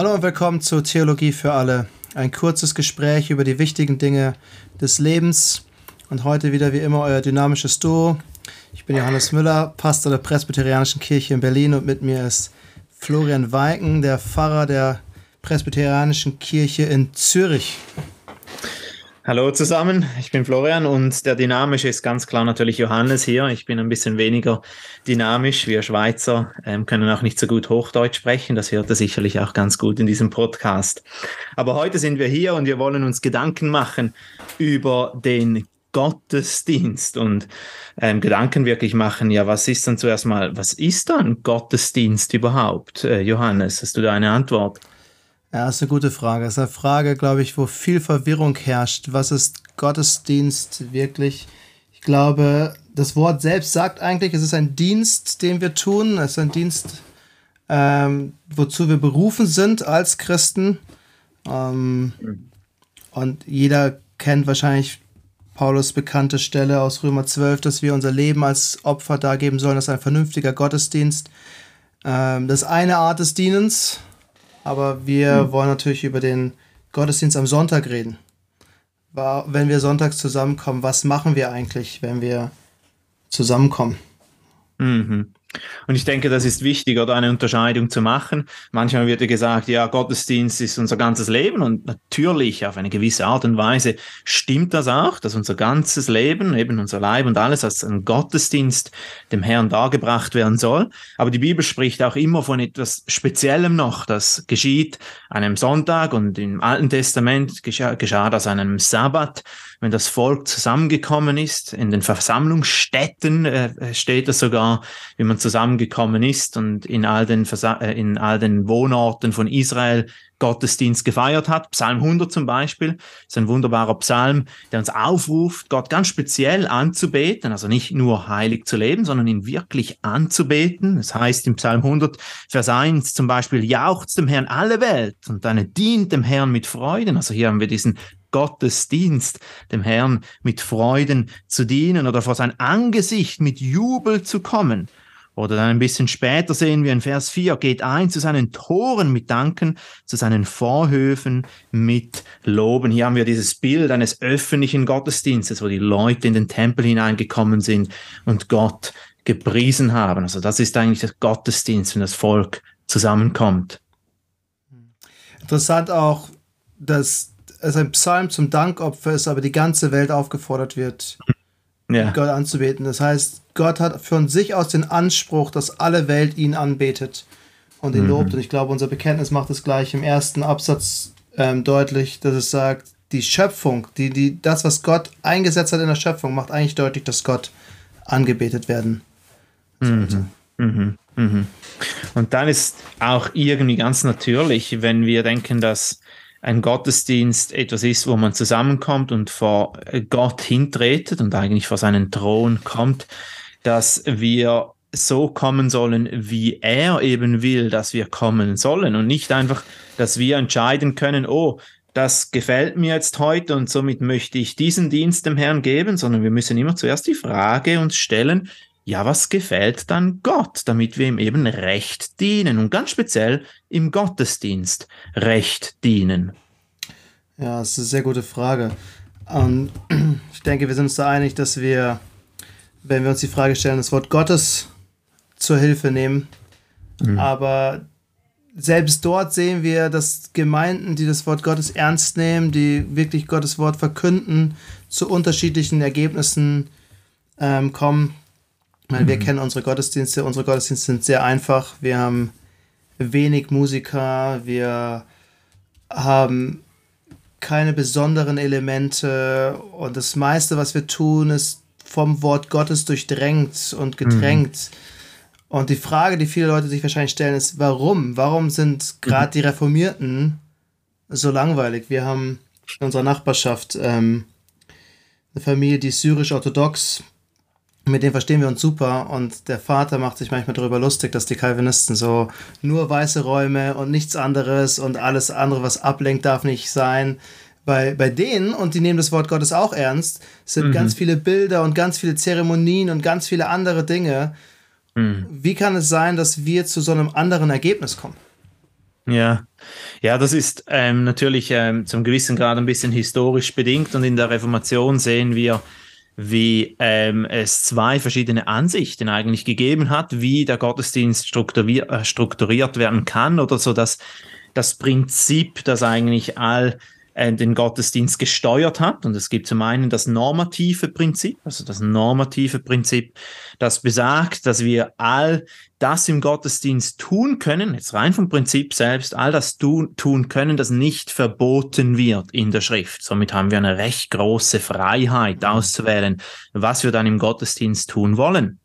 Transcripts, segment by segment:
Hallo und willkommen zu Theologie für alle. Ein kurzes Gespräch über die wichtigen Dinge des Lebens. Und heute wieder wie immer euer dynamisches Duo. Ich bin Johannes Müller, Pastor der Presbyterianischen Kirche in Berlin und mit mir ist Florian Weiken, der Pfarrer der Presbyterianischen Kirche in Zürich. Hallo zusammen, ich bin Florian und der Dynamische ist ganz klar natürlich Johannes hier. Ich bin ein bisschen weniger dynamisch. Wir Schweizer ähm, können auch nicht so gut Hochdeutsch sprechen. Das hört er sicherlich auch ganz gut in diesem Podcast. Aber heute sind wir hier und wir wollen uns Gedanken machen über den Gottesdienst und ähm, Gedanken wirklich machen, ja, was ist dann zuerst mal, was ist dann Gottesdienst überhaupt? Äh, Johannes, hast du da eine Antwort? Ja, ist eine gute Frage. Das ist eine Frage, glaube ich, wo viel Verwirrung herrscht. Was ist Gottesdienst wirklich? Ich glaube, das Wort selbst sagt eigentlich, es ist ein Dienst, den wir tun. Es ist ein Dienst, ähm, wozu wir berufen sind als Christen. Ähm, und jeder kennt wahrscheinlich Paulus bekannte Stelle aus Römer 12, dass wir unser Leben als Opfer dargeben sollen. Das ist ein vernünftiger Gottesdienst. Ähm, das ist eine Art des Dienens aber wir mhm. wollen natürlich über den Gottesdienst am Sonntag reden. Wenn wir sonntags zusammenkommen, was machen wir eigentlich, wenn wir zusammenkommen? Mhm. Und ich denke, das ist wichtig, oder eine Unterscheidung zu machen. Manchmal wird ja gesagt, ja, Gottesdienst ist unser ganzes Leben und natürlich auf eine gewisse Art und Weise stimmt das auch, dass unser ganzes Leben, eben unser Leib und alles als ein Gottesdienst dem Herrn dargebracht werden soll. Aber die Bibel spricht auch immer von etwas Speziellem noch, das geschieht an einem Sonntag und im Alten Testament geschah, geschah das an einem Sabbat wenn das Volk zusammengekommen ist. In den Versammlungsstätten äh, steht es sogar, wie man zusammengekommen ist und in all den, Versa äh, in all den Wohnorten von Israel Gottesdienst gefeiert hat. Psalm 100 zum Beispiel ist ein wunderbarer Psalm, der uns aufruft, Gott ganz speziell anzubeten, also nicht nur heilig zu leben, sondern ihn wirklich anzubeten. Das heißt im Psalm 100, Vers 1 zum Beispiel, jauchzt dem Herrn alle Welt und dann dient dem Herrn mit Freuden. Also hier haben wir diesen Gottesdienst, dem Herrn mit Freuden zu dienen oder vor sein Angesicht mit Jubel zu kommen. Oder dann ein bisschen später sehen wir in Vers 4, geht ein zu seinen Toren mit Danken, zu seinen Vorhöfen mit Loben. Hier haben wir dieses Bild eines öffentlichen Gottesdienstes, wo die Leute in den Tempel hineingekommen sind und Gott gepriesen haben. Also das ist eigentlich der Gottesdienst, wenn das Volk zusammenkommt. Interessant auch, dass es ein Psalm zum Dankopfer ist, aber die ganze Welt aufgefordert wird, ja. Gott anzubeten. Das heißt, Gott hat von sich aus den Anspruch, dass alle Welt ihn anbetet und ihn mhm. lobt. Und ich glaube, unser Bekenntnis macht es gleich im ersten Absatz ähm, deutlich, dass es sagt, die Schöpfung, die, die, das, was Gott eingesetzt hat in der Schöpfung, macht eigentlich deutlich, dass Gott angebetet werden sollte. Mhm. Mhm. mhm. Und dann ist auch irgendwie ganz natürlich, wenn wir denken, dass ein Gottesdienst etwas ist, wo man zusammenkommt und vor Gott hintretet und eigentlich vor seinen Thron kommt, dass wir so kommen sollen, wie er eben will, dass wir kommen sollen und nicht einfach, dass wir entscheiden können, oh, das gefällt mir jetzt heute und somit möchte ich diesen Dienst dem Herrn geben, sondern wir müssen immer zuerst die Frage uns stellen, ja, was gefällt dann Gott, damit wir ihm eben recht dienen und ganz speziell im Gottesdienst recht dienen? Ja, das ist eine sehr gute Frage. Und ich denke, wir sind uns da einig, dass wir, wenn wir uns die Frage stellen, das Wort Gottes zur Hilfe nehmen. Mhm. Aber selbst dort sehen wir, dass Gemeinden, die das Wort Gottes ernst nehmen, die wirklich Gottes Wort verkünden, zu unterschiedlichen Ergebnissen ähm, kommen. Weil mhm. wir kennen unsere Gottesdienste. Unsere Gottesdienste sind sehr einfach. Wir haben wenig Musiker. Wir haben keine besonderen Elemente. Und das meiste, was wir tun, ist vom Wort Gottes durchdrängt und getränkt. Mhm. Und die Frage, die viele Leute sich wahrscheinlich stellen, ist, warum? Warum sind gerade mhm. die Reformierten so langweilig? Wir haben in unserer Nachbarschaft ähm, eine Familie, die ist syrisch-orthodox mit dem verstehen wir uns super und der Vater macht sich manchmal darüber lustig, dass die Calvinisten so nur weiße Räume und nichts anderes und alles andere, was ablenkt, darf nicht sein. Bei, bei denen, und die nehmen das Wort Gottes auch ernst, sind mhm. ganz viele Bilder und ganz viele Zeremonien und ganz viele andere Dinge. Mhm. Wie kann es sein, dass wir zu so einem anderen Ergebnis kommen? Ja, ja, das ist ähm, natürlich ähm, zum gewissen Grad ein bisschen historisch bedingt und in der Reformation sehen wir, wie ähm, es zwei verschiedene Ansichten eigentlich gegeben hat, wie der Gottesdienst äh, strukturiert werden kann oder so, dass das Prinzip, das eigentlich all äh, den Gottesdienst gesteuert hat. Und es gibt zum einen das normative Prinzip, also das normative Prinzip, das besagt, dass wir all das im Gottesdienst tun können, jetzt rein vom Prinzip selbst, all das tun, tun können, das nicht verboten wird in der Schrift. Somit haben wir eine recht große Freiheit auszuwählen, was wir dann im Gottesdienst tun wollen.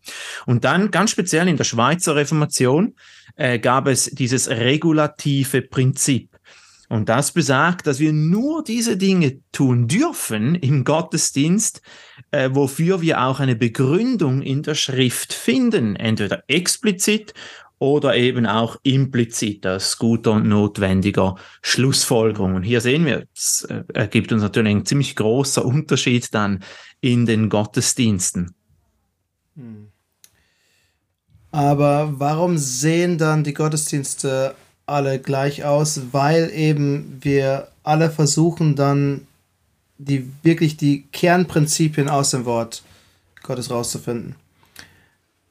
Und dann ganz speziell in der Schweizer Reformation äh, gab es dieses regulative Prinzip. Und das besagt, dass wir nur diese Dinge tun dürfen im Gottesdienst, äh, wofür wir auch eine Begründung in der Schrift finden, entweder explizit oder eben auch implizit als guter und notwendiger Schlussfolgerung. Und hier sehen wir, es äh, ergibt uns natürlich ein ziemlich großer Unterschied dann in den Gottesdiensten. Hm. Aber warum sehen dann die Gottesdienste alle gleich aus, weil eben wir alle versuchen dann die wirklich die Kernprinzipien aus dem Wort Gottes rauszufinden.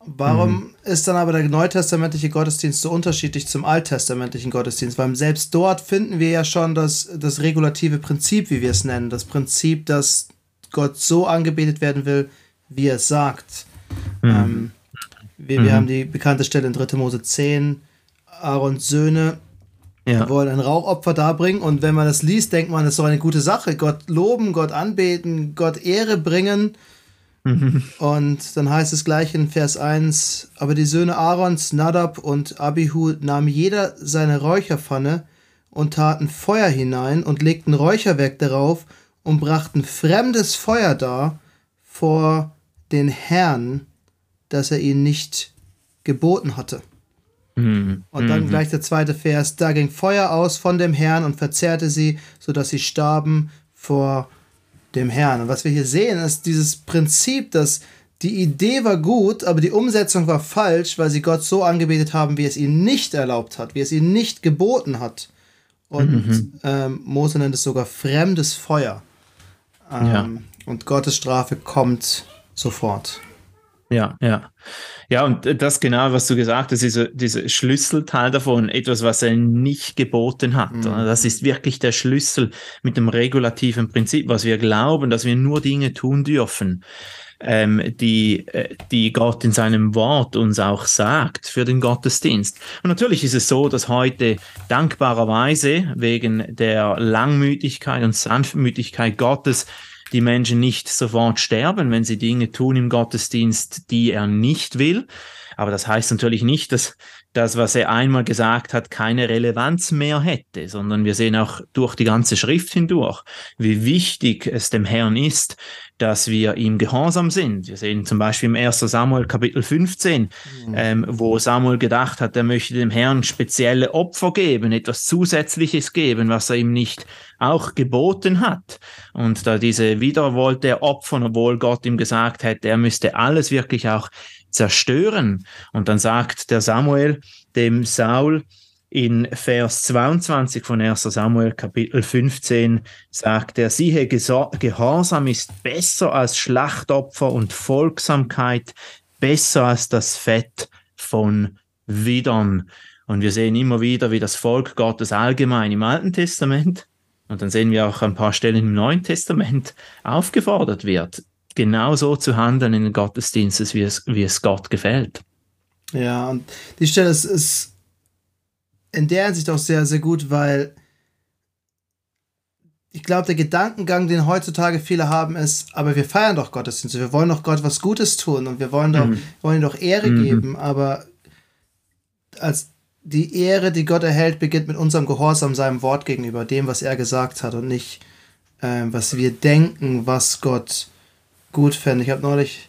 Warum mhm. ist dann aber der neutestamentliche Gottesdienst so unterschiedlich zum alttestamentlichen Gottesdienst? Weil selbst dort finden wir ja schon das, das regulative Prinzip, wie wir es nennen. Das Prinzip, dass Gott so angebetet werden will, wie er es sagt. Mhm. Ähm, wir, wir mhm. haben die bekannte Stelle in 3. Mose 10, Aarons Söhne ja. wollen ein Rauchopfer darbringen. Und wenn man das liest, denkt man, das ist doch eine gute Sache. Gott loben, Gott anbeten, Gott Ehre bringen. Mhm. Und dann heißt es gleich in Vers 1, aber die Söhne Aarons, Nadab und Abihu nahmen jeder seine Räucherpfanne und taten Feuer hinein und legten Räucherwerk darauf und brachten fremdes Feuer dar vor den Herrn, dass er ihnen nicht geboten hatte. Mhm. Und dann mhm. gleich der zweite Vers, da ging Feuer aus von dem Herrn und verzehrte sie, sodass sie starben vor dem Herrn. Und was wir hier sehen, ist dieses Prinzip, dass die Idee war gut, aber die Umsetzung war falsch, weil sie Gott so angebetet haben, wie es ihnen nicht erlaubt hat, wie es ihnen nicht geboten hat. Und mhm. ähm, Mose nennt es sogar fremdes Feuer. Ähm, ja. Und Gottes Strafe kommt sofort. Ja, ja. Ja, und das genau, was du gesagt hast, dieser, dieser Schlüsselteil davon, etwas, was er nicht geboten hat. Mhm. Das ist wirklich der Schlüssel mit dem regulativen Prinzip, was wir glauben, dass wir nur Dinge tun dürfen, ähm, die, äh, die Gott in seinem Wort uns auch sagt für den Gottesdienst. Und natürlich ist es so, dass heute dankbarerweise wegen der Langmütigkeit und Sanftmütigkeit Gottes die Menschen nicht sofort sterben, wenn sie Dinge tun im Gottesdienst, die er nicht will. Aber das heißt natürlich nicht, dass das, was er einmal gesagt hat, keine Relevanz mehr hätte, sondern wir sehen auch durch die ganze Schrift hindurch, wie wichtig es dem Herrn ist, dass wir ihm gehorsam sind. Wir sehen zum Beispiel im 1. Samuel Kapitel 15, mhm. ähm, wo Samuel gedacht hat, er möchte dem Herrn spezielle Opfer geben, etwas Zusätzliches geben, was er ihm nicht auch geboten hat. Und da diese wieder wollte er opfern, obwohl Gott ihm gesagt hätte, er müsste alles wirklich auch zerstören. Und dann sagt der Samuel dem Saul, in Vers 22 von 1 Samuel Kapitel 15 sagt er, siehe, Gehorsam ist besser als Schlachtopfer und Folgsamkeit besser als das Fett von Widern. Und wir sehen immer wieder, wie das Volk Gottes allgemein im Alten Testament und dann sehen wir auch ein paar Stellen im Neuen Testament aufgefordert wird, genau so zu handeln in den Gottesdiensten, wie es, wie es Gott gefällt. Ja, und die Stelle ist, ist in der Hinsicht auch sehr, sehr gut, weil ich glaube, der Gedankengang, den heutzutage viele haben, ist, aber wir feiern doch Gottesdienste, wir wollen doch Gott was Gutes tun und wir wollen doch, mhm. wollen doch Ehre mhm. geben, aber als die Ehre, die Gott erhält, beginnt mit unserem Gehorsam seinem Wort gegenüber, dem, was er gesagt hat und nicht, äh, was wir denken, was Gott gut fände. Ich habe neulich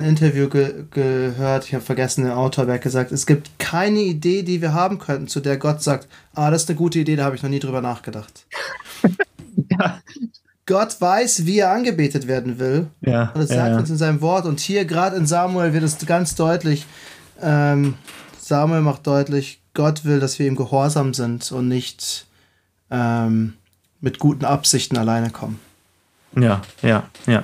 ein Interview ge gehört, ich habe vergessen, der Autor hat gesagt, es gibt keine Idee, die wir haben könnten, zu der Gott sagt, ah, das ist eine gute Idee, da habe ich noch nie drüber nachgedacht. ja. Gott weiß, wie er angebetet werden will. Ja, und das sagt ja, uns in seinem Wort. Und hier gerade in Samuel wird es ganz deutlich, ähm, Samuel macht deutlich, Gott will, dass wir ihm gehorsam sind und nicht ähm, mit guten Absichten alleine kommen. Ja, ja, ja.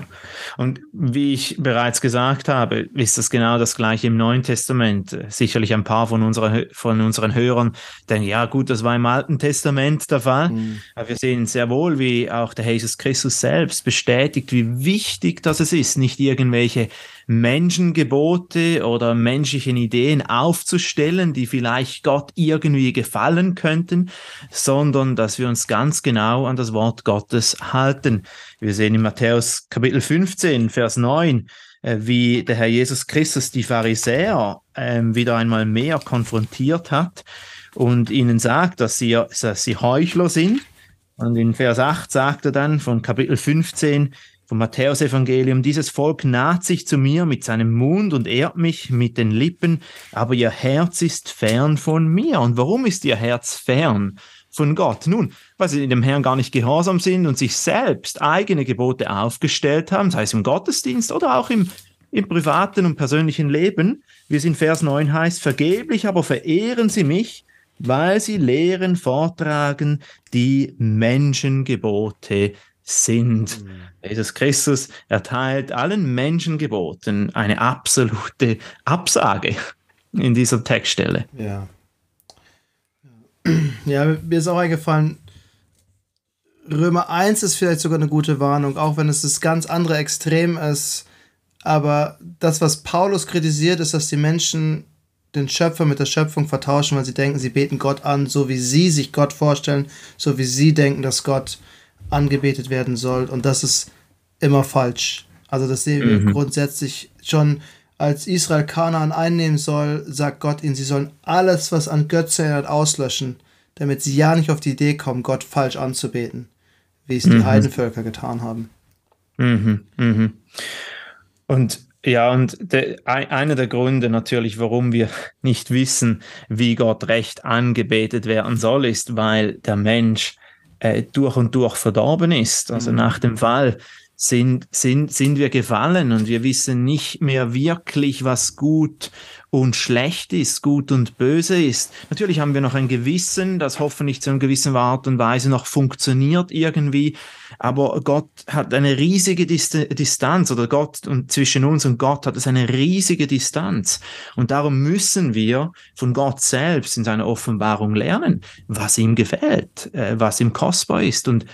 Und wie ich bereits gesagt habe, ist das genau das gleiche im Neuen Testament. Sicherlich ein paar von, unserer, von unseren Hörern denken, ja gut, das war im Alten Testament der Fall. Mhm. Aber wir sehen sehr wohl, wie auch der Jesus Christus selbst bestätigt, wie wichtig das ist, nicht irgendwelche Menschengebote oder menschlichen Ideen aufzustellen, die vielleicht Gott irgendwie gefallen könnten, sondern dass wir uns ganz genau an das Wort Gottes halten. Wir sehen in Matthäus Kapitel 15, Vers 9, äh, wie der Herr Jesus Christus die Pharisäer äh, wieder einmal mehr konfrontiert hat und ihnen sagt, dass sie, dass sie Heuchler sind. Und in Vers 8 sagt er dann von Kapitel 15, vom Matthäusevangelium, dieses Volk naht sich zu mir mit seinem Mund und ehrt mich mit den Lippen, aber ihr Herz ist fern von mir. Und warum ist ihr Herz fern von Gott? Nun, weil sie dem Herrn gar nicht gehorsam sind und sich selbst eigene Gebote aufgestellt haben, sei es im Gottesdienst oder auch im, im privaten und persönlichen Leben, wie es in Vers 9 heißt, vergeblich aber verehren sie mich, weil sie Lehren vortragen, die Menschengebote sind. Mhm. Jesus Christus erteilt allen Menschengeboten eine absolute Absage in dieser Textstelle. Ja. Ja, mir ist auch eingefallen, Römer 1 ist vielleicht sogar eine gute Warnung, auch wenn es das ganz andere Extrem ist. Aber das, was Paulus kritisiert, ist, dass die Menschen den Schöpfer mit der Schöpfung vertauschen, weil sie denken, sie beten Gott an, so wie sie sich Gott vorstellen, so wie sie denken, dass Gott angebetet werden soll. Und das ist immer falsch. Also das sehen wir mhm. grundsätzlich schon, als Israel Kanaan einnehmen soll, sagt Gott ihnen, sie sollen alles, was an Götze erinnert, auslöschen, damit sie ja nicht auf die Idee kommen, Gott falsch anzubeten, wie es die mhm. Heidenvölker getan haben. Mhm. Mhm. Und ja, und de, einer der Gründe natürlich, warum wir nicht wissen, wie Gott recht angebetet werden soll, ist, weil der Mensch äh, durch und durch verdorben ist. Also mhm. nach dem Fall sind, sind, sind wir gefallen und wir wissen nicht mehr wirklich, was gut und schlecht ist, gut und böse ist. Natürlich haben wir noch ein Gewissen, das hoffentlich zu einer gewissen Art und Weise noch funktioniert irgendwie, aber Gott hat eine riesige Distanz oder Gott und zwischen uns und Gott hat es eine riesige Distanz. Und darum müssen wir von Gott selbst in seiner Offenbarung lernen, was ihm gefällt, äh, was ihm kostbar ist. Und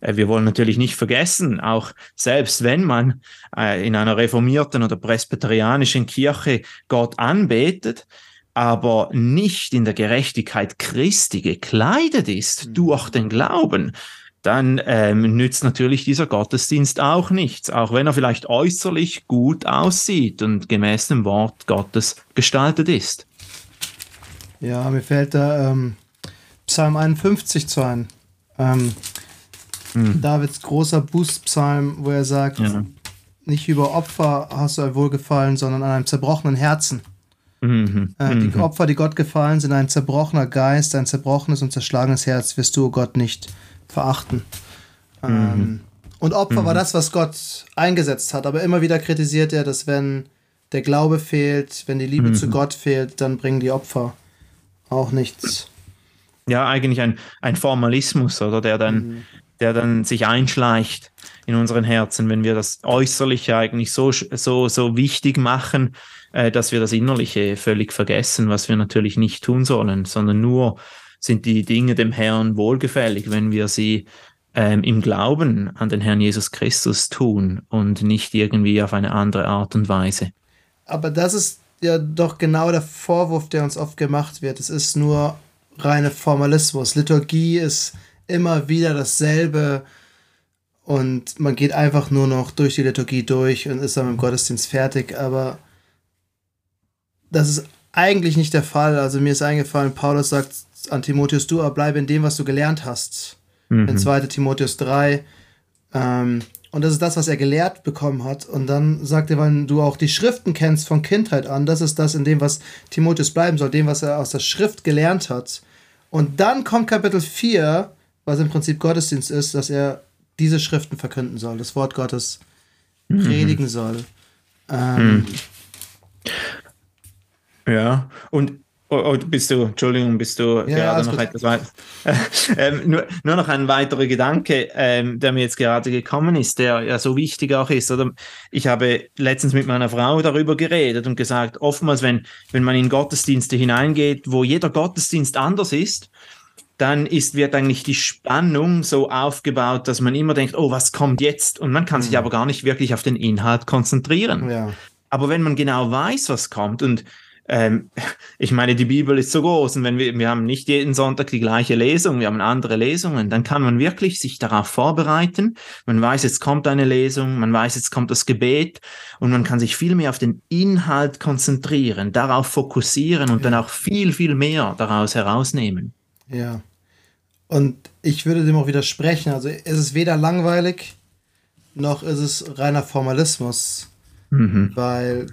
wir wollen natürlich nicht vergessen, auch selbst wenn man äh, in einer reformierten oder presbyterianischen Kirche Gott anbetet, aber nicht in der Gerechtigkeit Christi gekleidet ist mhm. durch den Glauben, dann ähm, nützt natürlich dieser Gottesdienst auch nichts, auch wenn er vielleicht äußerlich gut aussieht und gemäß dem Wort Gottes gestaltet ist. Ja, mir fällt da ähm, Psalm 51 zu ein. Ähm, hm. Davids großer Bußpsalm, wo er sagt, ja. nicht über Opfer hast du ein Wohlgefallen, sondern an einem zerbrochenen Herzen. Mhm. Äh, die mhm. Opfer, die Gott gefallen, sind ein zerbrochener Geist, ein zerbrochenes und zerschlagenes Herz, wirst du Gott nicht verachten. Mhm. Ähm, und Opfer war mhm. das, was Gott eingesetzt hat, aber immer wieder kritisiert er, dass wenn der Glaube fehlt, wenn die Liebe zu mhm. Gott fehlt, dann bringen die Opfer auch nichts. Ja, eigentlich ein, ein Formalismus, oder der dann mhm der dann sich einschleicht in unseren Herzen, wenn wir das Äußerliche eigentlich so, so, so wichtig machen, äh, dass wir das Innerliche völlig vergessen, was wir natürlich nicht tun sollen, sondern nur sind die Dinge dem Herrn wohlgefällig, wenn wir sie ähm, im Glauben an den Herrn Jesus Christus tun und nicht irgendwie auf eine andere Art und Weise. Aber das ist ja doch genau der Vorwurf, der uns oft gemacht wird. Es ist nur reine Formalismus. Liturgie ist immer wieder dasselbe und man geht einfach nur noch durch die Liturgie durch und ist dann mit dem Gottesdienst fertig, aber das ist eigentlich nicht der Fall. Also mir ist eingefallen, Paulus sagt an Timotheus, du aber bleib in dem, was du gelernt hast. Mhm. In 2. Timotheus 3. Ähm, und das ist das, was er gelehrt bekommen hat. Und dann sagt er, wenn du auch die Schriften kennst von Kindheit an, das ist das in dem, was Timotheus bleiben soll, dem, was er aus der Schrift gelernt hat. Und dann kommt Kapitel 4 was im Prinzip Gottesdienst ist, dass er diese Schriften verkünden soll, das Wort Gottes mhm. predigen mhm. soll. Ähm, ja, und Oh, oh, bist du, Entschuldigung, bist du ja, gerade noch etwas weiter? ähm, nur, nur, noch ein weiterer Gedanke, ähm, der mir jetzt gerade gekommen ist, der ja so wichtig auch ist. Oder ich habe letztens mit meiner Frau darüber geredet und gesagt, oftmals, wenn, wenn man in Gottesdienste hineingeht, wo jeder Gottesdienst anders ist, dann ist, wird eigentlich die Spannung so aufgebaut, dass man immer denkt, oh, was kommt jetzt? Und man kann mhm. sich aber gar nicht wirklich auf den Inhalt konzentrieren. Ja. Aber wenn man genau weiß, was kommt und ähm, ich meine, die Bibel ist so groß und wenn wir, wir haben nicht jeden Sonntag die gleiche Lesung, wir haben andere Lesungen, dann kann man wirklich sich darauf vorbereiten. Man weiß, jetzt kommt eine Lesung, man weiß, jetzt kommt das Gebet und man kann sich viel mehr auf den Inhalt konzentrieren, darauf fokussieren und dann auch viel, viel mehr daraus herausnehmen. Ja. Und ich würde dem auch widersprechen. Also es ist weder langweilig, noch ist es reiner Formalismus. Mhm. Weil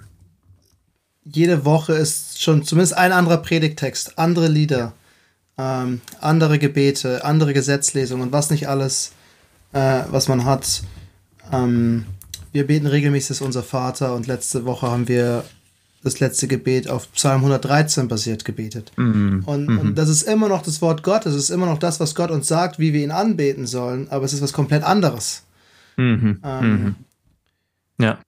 jede Woche ist schon zumindest ein anderer Predigtext, andere Lieder, ähm, andere Gebete, andere Gesetzlesungen und was nicht alles, äh, was man hat. Ähm, wir beten regelmäßig unser Vater und letzte Woche haben wir das letzte Gebet auf Psalm 113 basiert gebetet. Mhm. Und, mhm. und, das ist immer noch das Wort Gottes, es ist immer noch das, was Gott uns sagt, wie wir ihn anbeten sollen, aber es ist was komplett anderes. Mhm. Ähm, mhm. ja.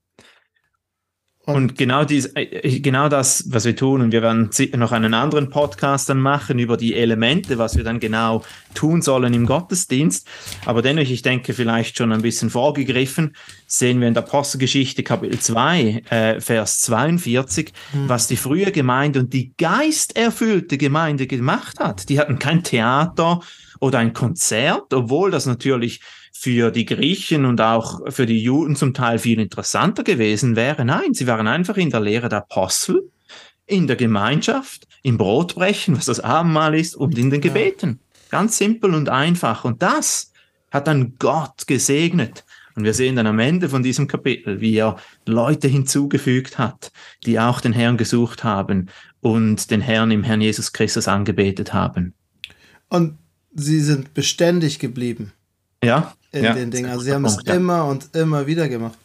Und genau, dies, äh, genau das, was wir tun, und wir werden noch einen anderen Podcast dann machen über die Elemente, was wir dann genau tun sollen im Gottesdienst. Aber dennoch, ich denke, vielleicht schon ein bisschen vorgegriffen, sehen wir in der Apostelgeschichte Kapitel 2, äh, Vers 42, mhm. was die frühe Gemeinde und die geisterfüllte Gemeinde gemacht hat. Die hatten kein Theater oder ein Konzert, obwohl das natürlich für die Griechen und auch für die Juden zum Teil viel interessanter gewesen wäre. Nein, sie waren einfach in der Lehre der Apostel, in der Gemeinschaft, im Brotbrechen, was das Abendmahl ist, und in den Gebeten. Ganz simpel und einfach. Und das hat dann Gott gesegnet. Und wir sehen dann am Ende von diesem Kapitel, wie er Leute hinzugefügt hat, die auch den Herrn gesucht haben und den Herrn im Herrn Jesus Christus angebetet haben. Und sie sind beständig geblieben. Ja in ja, den Dingen. Also sie haben es ja. immer und immer wieder gemacht.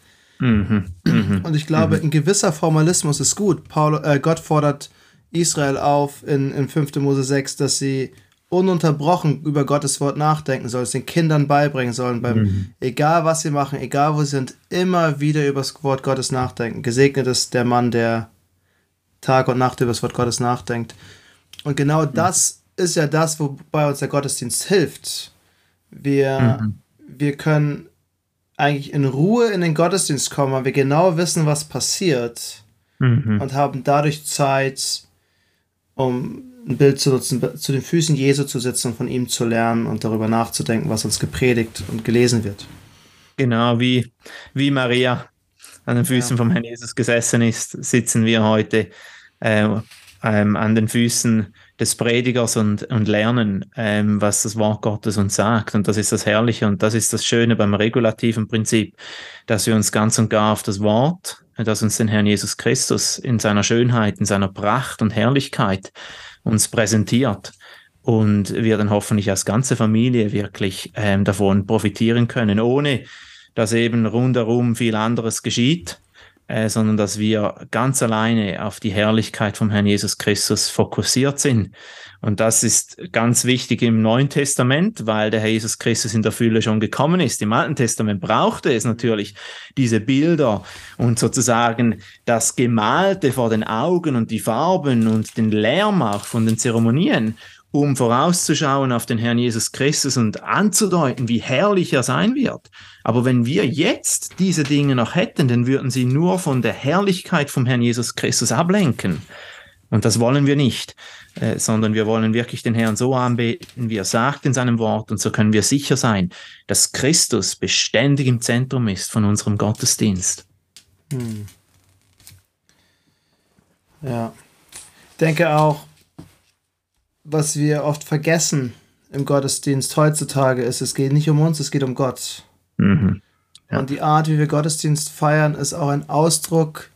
Mhm, mhm, und ich glaube, mhm. ein gewisser Formalismus ist gut. Paul, äh, Gott fordert Israel auf in, in 5. Mose 6, dass sie ununterbrochen über Gottes Wort nachdenken sollen, es den Kindern beibringen sollen, beim, mhm. egal was sie machen, egal wo sie sind, immer wieder über das Wort Gottes nachdenken. Gesegnet ist der Mann, der Tag und Nacht über das Wort Gottes nachdenkt. Und genau mhm. das ist ja das, wobei uns der Gottesdienst hilft. Wir, mhm wir können eigentlich in Ruhe in den Gottesdienst kommen, weil wir genau wissen, was passiert mhm. und haben dadurch Zeit, um ein Bild zu nutzen, zu den Füßen Jesu zu sitzen und von ihm zu lernen und darüber nachzudenken, was uns gepredigt und gelesen wird. Genau, wie, wie Maria an den Füßen ja. vom Herrn Jesus gesessen ist, sitzen wir heute äh, ähm, an den Füßen des Predigers und, und lernen, ähm, was das Wort Gottes uns sagt. Und das ist das Herrliche und das ist das Schöne beim regulativen Prinzip, dass wir uns ganz und gar auf das Wort, das uns den Herrn Jesus Christus in seiner Schönheit, in seiner Pracht und Herrlichkeit uns präsentiert und wir dann hoffentlich als ganze Familie wirklich ähm, davon profitieren können, ohne dass eben rundherum viel anderes geschieht äh, sondern dass wir ganz alleine auf die Herrlichkeit vom Herrn Jesus Christus fokussiert sind. Und das ist ganz wichtig im Neuen Testament, weil der Herr Jesus Christus in der Fülle schon gekommen ist. Im Alten Testament brauchte es natürlich diese Bilder und sozusagen das Gemalte vor den Augen und die Farben und den Lärm auch von den Zeremonien, um vorauszuschauen auf den Herrn Jesus Christus und anzudeuten, wie herrlich er sein wird. Aber wenn wir jetzt diese Dinge noch hätten, dann würden sie nur von der Herrlichkeit vom Herrn Jesus Christus ablenken. Und das wollen wir nicht, äh, sondern wir wollen wirklich den Herrn so anbeten, wie er sagt in seinem Wort. Und so können wir sicher sein, dass Christus beständig im Zentrum ist von unserem Gottesdienst. Hm. Ja. Ich denke auch, was wir oft vergessen im Gottesdienst heutzutage ist, es geht nicht um uns, es geht um Gott. Mhm. Ja. Und die Art, wie wir Gottesdienst feiern, ist auch ein Ausdruck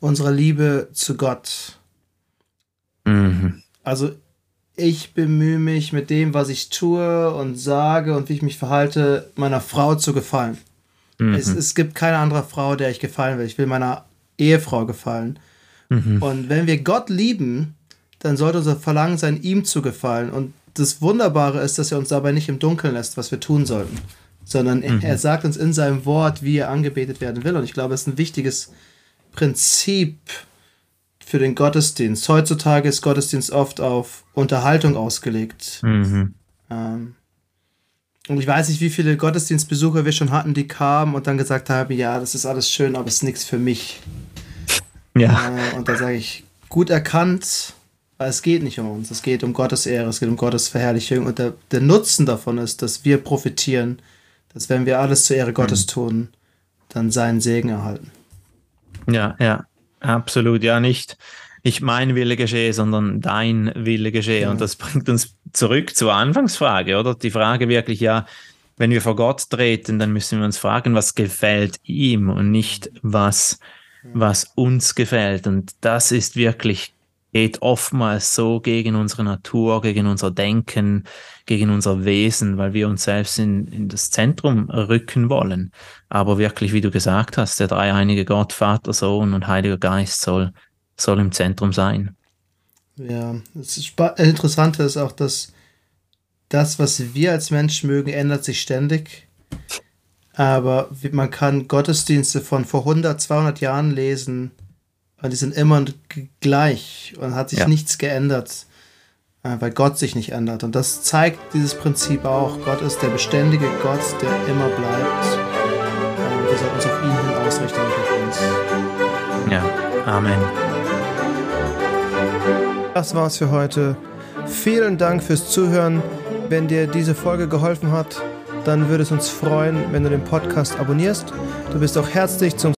unserer Liebe zu Gott. Mhm. Also ich bemühe mich mit dem, was ich tue und sage und wie ich mich verhalte, meiner Frau zu gefallen. Mhm. Es, es gibt keine andere Frau, der ich gefallen will. Ich will meiner Ehefrau gefallen. Mhm. Und wenn wir Gott lieben, dann sollte unser Verlangen sein, ihm zu gefallen. Und das Wunderbare ist, dass er uns dabei nicht im Dunkeln lässt, was wir tun sollten, sondern mhm. er sagt uns in seinem Wort, wie er angebetet werden will. Und ich glaube, es ist ein wichtiges Prinzip für den Gottesdienst. Heutzutage ist Gottesdienst oft auf Unterhaltung ausgelegt. Mhm. Ähm, und ich weiß nicht, wie viele Gottesdienstbesucher wir schon hatten, die kamen und dann gesagt haben, ja, das ist alles schön, aber es ist nichts für mich. Ja. Äh, und da sage ich, gut erkannt, weil es geht nicht um uns, es geht um Gottes Ehre, es geht um Gottes Verherrlichung und der, der Nutzen davon ist, dass wir profitieren, dass wenn wir alles zur Ehre Gottes mhm. tun, dann seinen Segen erhalten. Ja, ja, absolut, ja, nicht nicht mein Wille geschehe, sondern dein Wille geschehe. Ja. Und das bringt uns zurück zur Anfangsfrage, oder? Die Frage wirklich, ja, wenn wir vor Gott treten, dann müssen wir uns fragen, was gefällt ihm und nicht was, was uns gefällt. Und das ist wirklich, geht oftmals so gegen unsere Natur, gegen unser Denken, gegen unser Wesen, weil wir uns selbst in, in das Zentrum rücken wollen. Aber wirklich, wie du gesagt hast, der dreieinige Gott, Vater, Sohn und Heiliger Geist soll soll im Zentrum sein. Ja, das ist Interessante ist auch, dass das, was wir als Mensch mögen, ändert sich ständig. Aber man kann Gottesdienste von vor 100, 200 Jahren lesen und die sind immer gleich und hat sich ja. nichts geändert, äh, weil Gott sich nicht ändert. Und das zeigt dieses Prinzip auch. Gott ist der beständige Gott, der immer bleibt. Äh, wir sollten uns auf ihn hin ausrichten, nicht auf uns. Ja, Amen. Das war's für heute. Vielen Dank fürs Zuhören. Wenn dir diese Folge geholfen hat, dann würde es uns freuen, wenn du den Podcast abonnierst. Du bist auch herzlich zum